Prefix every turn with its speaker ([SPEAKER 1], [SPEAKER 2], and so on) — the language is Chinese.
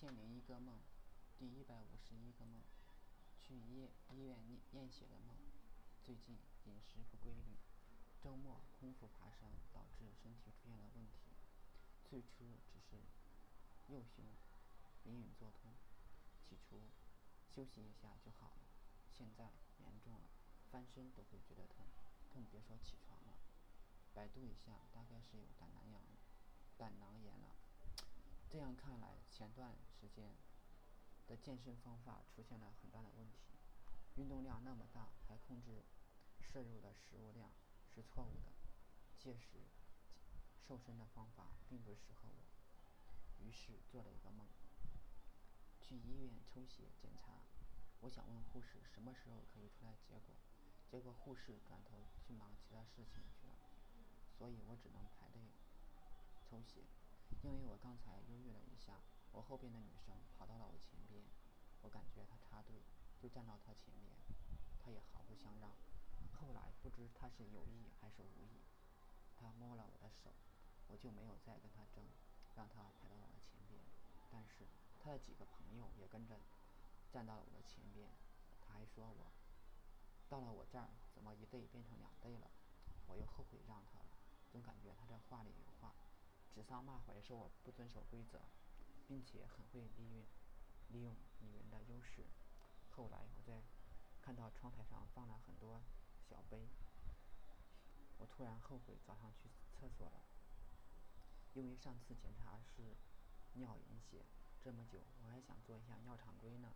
[SPEAKER 1] 千零一个梦，第一百五十一个梦，去医医院验验血的梦。最近饮食不规律，周末空腹爬山导致身体出现了问题。最初只是右胸隐隐作痛，起初休息一下就好了，现在严重了，翻身都会觉得痛，更别说起床了。百度一下，大概是有胆囊炎胆囊。这样看来，前段时间的健身方法出现了很大的问题，运动量那么大，还控制摄入的食物量是错误的。届时，瘦身的方法并不适合我，于是做了一个梦，去医院抽血检查。我想问护士什么时候可以出来结果，结果护士转头去忙其他事情去了，所以我只能排队抽血。因为我刚才犹豫了一下，我后边的女生跑到了我前边，我感觉她插队，就站到她前面，她也毫不相让。后来不知她是有意还是无意，她摸了我的手，我就没有再跟她争，让她排到了我前边。但是她的几个朋友也跟着站到了我的前边，她还说我，到了我这儿怎么一队变成两队了？我又后悔让她了，总感觉她这话里有话。指桑骂槐说我不遵守规则，并且很会利用利用女人的优势。后来我在看到窗台上放了很多小杯，我突然后悔早上去厕所了，因为上次检查是尿隐血，这么久我还想做一下尿常规呢。